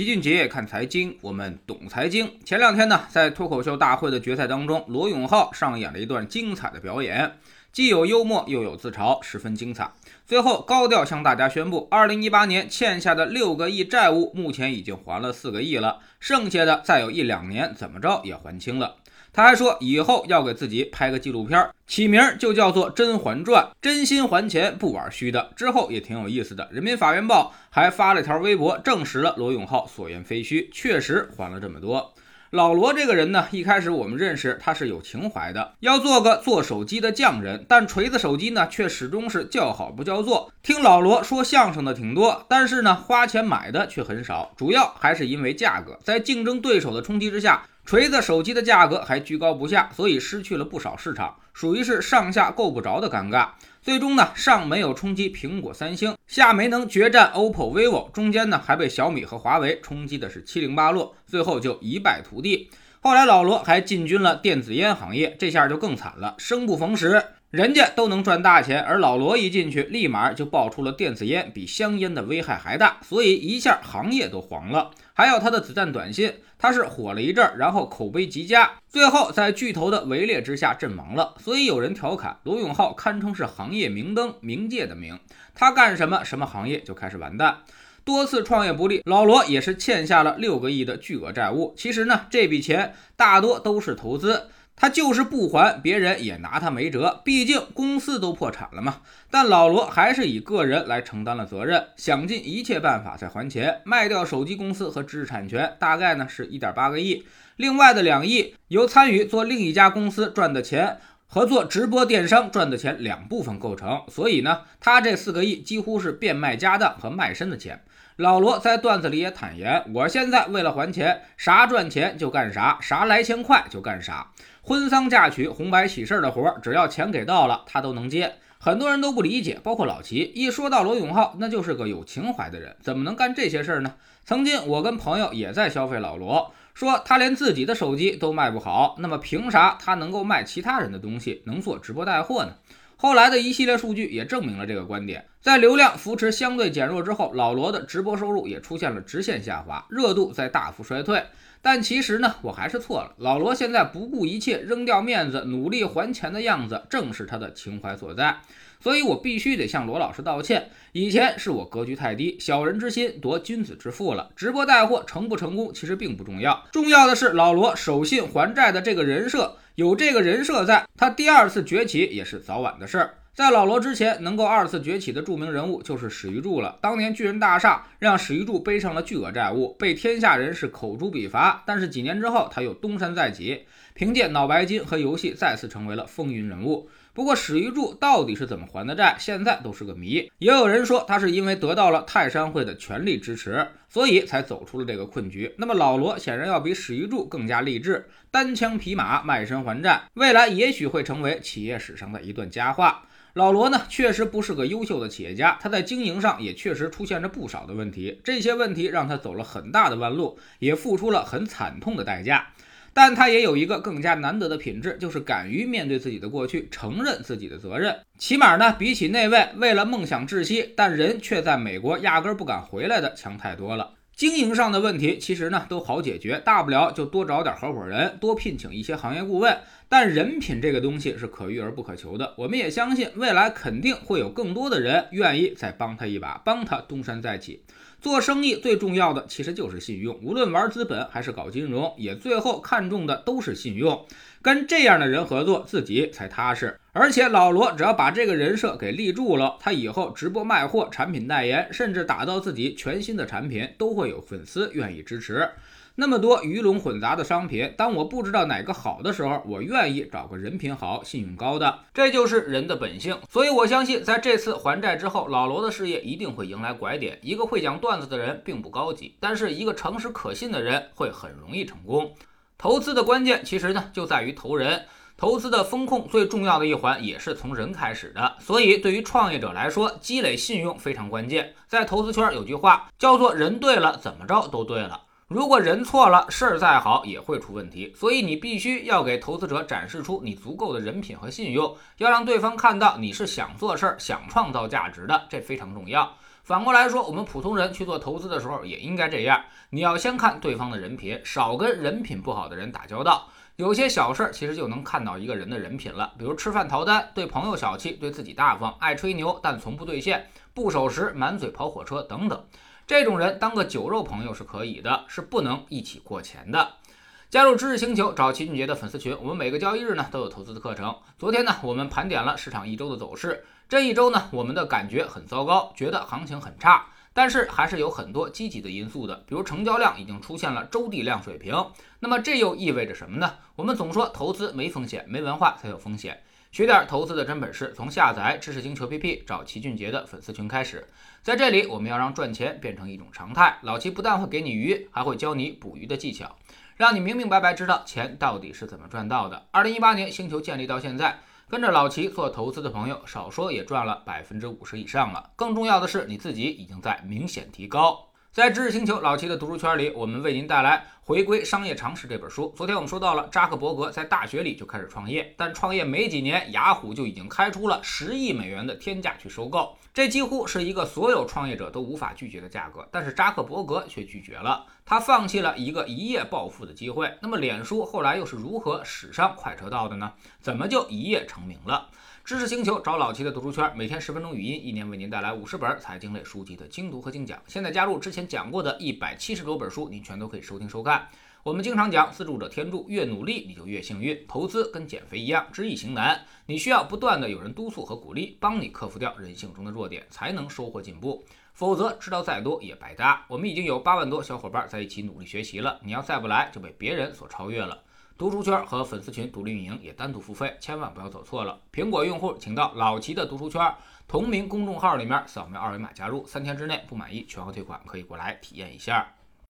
齐俊杰看财经，我们懂财经。前两天呢，在脱口秀大会的决赛当中，罗永浩上演了一段精彩的表演，既有幽默又有自嘲，十分精彩。最后高调向大家宣布，二零一八年欠下的六个亿债务，目前已经还了四个亿了，剩下的再有一两年，怎么着也还清了。他还说，以后要给自己拍个纪录片，起名就叫做《甄嬛传》，真心还钱不玩虚的。之后也挺有意思的，人民法院报还发了条微博，证实了罗永浩所言非虚，确实还了这么多。老罗这个人呢，一开始我们认识他是有情怀的，要做个做手机的匠人，但锤子手机呢，却始终是叫好不叫座。听老罗说相声的挺多，但是呢，花钱买的却很少，主要还是因为价格，在竞争对手的冲击之下。锤子手机的价格还居高不下，所以失去了不少市场，属于是上下够不着的尴尬。最终呢，上没有冲击苹果、三星，下没能决战 OPPO、vivo，中间呢还被小米和华为冲击的是七零八落，最后就一败涂地。后来老罗还进军了电子烟行业，这下就更惨了，生不逢时。人家都能赚大钱，而老罗一进去，立马就爆出了电子烟比香烟的危害还大，所以一下行业都黄了。还有他的子弹短信，他是火了一阵，然后口碑极佳，最后在巨头的围猎之下阵亡了。所以有人调侃罗永浩堪称是行业明灯，冥界的明，他干什么什么行业就开始完蛋。多次创业不利，老罗也是欠下了六个亿的巨额债务。其实呢，这笔钱大多都是投资。他就是不还，别人也拿他没辙，毕竟公司都破产了嘛。但老罗还是以个人来承担了责任，想尽一切办法在还钱，卖掉手机公司和知识产权，大概呢是一点八个亿，另外的两亿由参与做另一家公司赚的钱和做直播电商赚的钱两部分构成。所以呢，他这四个亿几乎是变卖家当和卖身的钱。老罗在段子里也坦言：“我现在为了还钱，啥赚钱就干啥，啥来钱快就干啥。婚丧嫁娶、红白喜事的活，只要钱给到了，他都能接。很多人都不理解，包括老齐。一说到罗永浩，那就是个有情怀的人，怎么能干这些事儿呢？曾经我跟朋友也在消费老罗，说他连自己的手机都卖不好，那么凭啥他能够卖其他人的东西，能做直播带货呢？”后来的一系列数据也证明了这个观点，在流量扶持相对减弱之后，老罗的直播收入也出现了直线下滑，热度在大幅衰退。但其实呢，我还是错了。老罗现在不顾一切扔掉面子，努力还钱的样子，正是他的情怀所在。所以我必须得向罗老师道歉，以前是我格局太低，小人之心夺君子之腹了。直播带货成不成功其实并不重要，重要的是老罗守信还债的这个人设。有这个人设在，他第二次崛起也是早晚的事儿。在老罗之前，能够二次崛起的著名人物就是史玉柱了。当年巨人大厦让史玉柱背上了巨额债务，被天下人士口诛笔伐。但是几年之后，他又东山再起，凭借脑白金和游戏再次成为了风云人物。不过史玉柱到底是怎么还的债，现在都是个谜。也有人说他是因为得到了泰山会的全力支持，所以才走出了这个困局。那么老罗显然要比史玉柱更加励志，单枪匹马卖身还债，未来也许会成为企业史上的一段佳话。老罗呢，确实不是个优秀的企业家，他在经营上也确实出现着不少的问题，这些问题让他走了很大的弯路，也付出了很惨痛的代价。但他也有一个更加难得的品质，就是敢于面对自己的过去，承认自己的责任。起码呢，比起那位为了梦想窒息，但人却在美国压根儿不敢回来的强太多了。经营上的问题其实呢都好解决，大不了就多找点合伙人，多聘请一些行业顾问。但人品这个东西是可遇而不可求的，我们也相信未来肯定会有更多的人愿意再帮他一把，帮他东山再起。做生意最重要的其实就是信用，无论玩资本还是搞金融，也最后看重的都是信用。跟这样的人合作，自己才踏实。而且老罗只要把这个人设给立住了，他以后直播卖货、产品代言，甚至打造自己全新的产品，都会有粉丝愿意支持。那么多鱼龙混杂的商品，当我不知道哪个好的时候，我愿意找个人品好、信用高的，这就是人的本性。所以我相信，在这次还债之后，老罗的事业一定会迎来拐点。一个会讲段子的人并不高级，但是一个诚实可信的人会很容易成功。投资的关键其实呢就在于投人，投资的风控最重要的一环也是从人开始的。所以对于创业者来说，积累信用非常关键。在投资圈有句话叫做“人对了，怎么着都对了”。如果人错了，事儿再好也会出问题，所以你必须要给投资者展示出你足够的人品和信用，要让对方看到你是想做事儿、想创造价值的，这非常重要。反过来说，我们普通人去做投资的时候也应该这样，你要先看对方的人品，少跟人品不好的人打交道。有些小事儿其实就能看到一个人的人品了，比如吃饭逃单、对朋友小气、对自己大方、爱吹牛但从不兑现、不守时、满嘴跑火车等等。这种人当个酒肉朋友是可以的，是不能一起过钱的。加入知识星球，找齐俊杰的粉丝群，我们每个交易日呢都有投资的课程。昨天呢，我们盘点了市场一周的走势，这一周呢，我们的感觉很糟糕，觉得行情很差，但是还是有很多积极的因素的，比如成交量已经出现了周地量水平。那么这又意味着什么呢？我们总说投资没风险，没文化才有风险。学点投资的真本事，从下载知识星球 P P 找齐俊杰的粉丝群开始。在这里，我们要让赚钱变成一种常态。老齐不但会给你鱼，还会教你捕鱼的技巧，让你明明白白知道钱到底是怎么赚到的。二零一八年星球建立到现在，跟着老齐做投资的朋友，少说也赚了百分之五十以上了。更重要的是，你自己已经在明显提高。在知识星球老齐的读书圈里，我们为您带来《回归商业常识》这本书。昨天我们说到了扎克伯格在大学里就开始创业，但创业没几年，雅虎就已经开出了十亿美元的天价去收购，这几乎是一个所有创业者都无法拒绝的价格。但是扎克伯格却拒绝了，他放弃了一个一夜暴富的机会。那么脸书后来又是如何驶上快车道的呢？怎么就一夜成名了？知识星球找老齐的读书圈，每天十分钟语音，一年为您带来五十本财经类书籍的精读和精讲。现在加入之前讲过的一百七十多本书，您全都可以收听收看。我们经常讲，自助者天助，越努力你就越幸运。投资跟减肥一样，知易行难，你需要不断的有人督促和鼓励，帮你克服掉人性中的弱点，才能收获进步。否则知道再多也白搭。我们已经有八万多小伙伴在一起努力学习了，你要再不来，就被别人所超越了。读书圈和粉丝群独立运营也单独付费，千万不要走错了。苹果用户请到老齐的读书圈同名公众号里面扫描二维码加入，三天之内不满意全额退款，可以过来体验一下。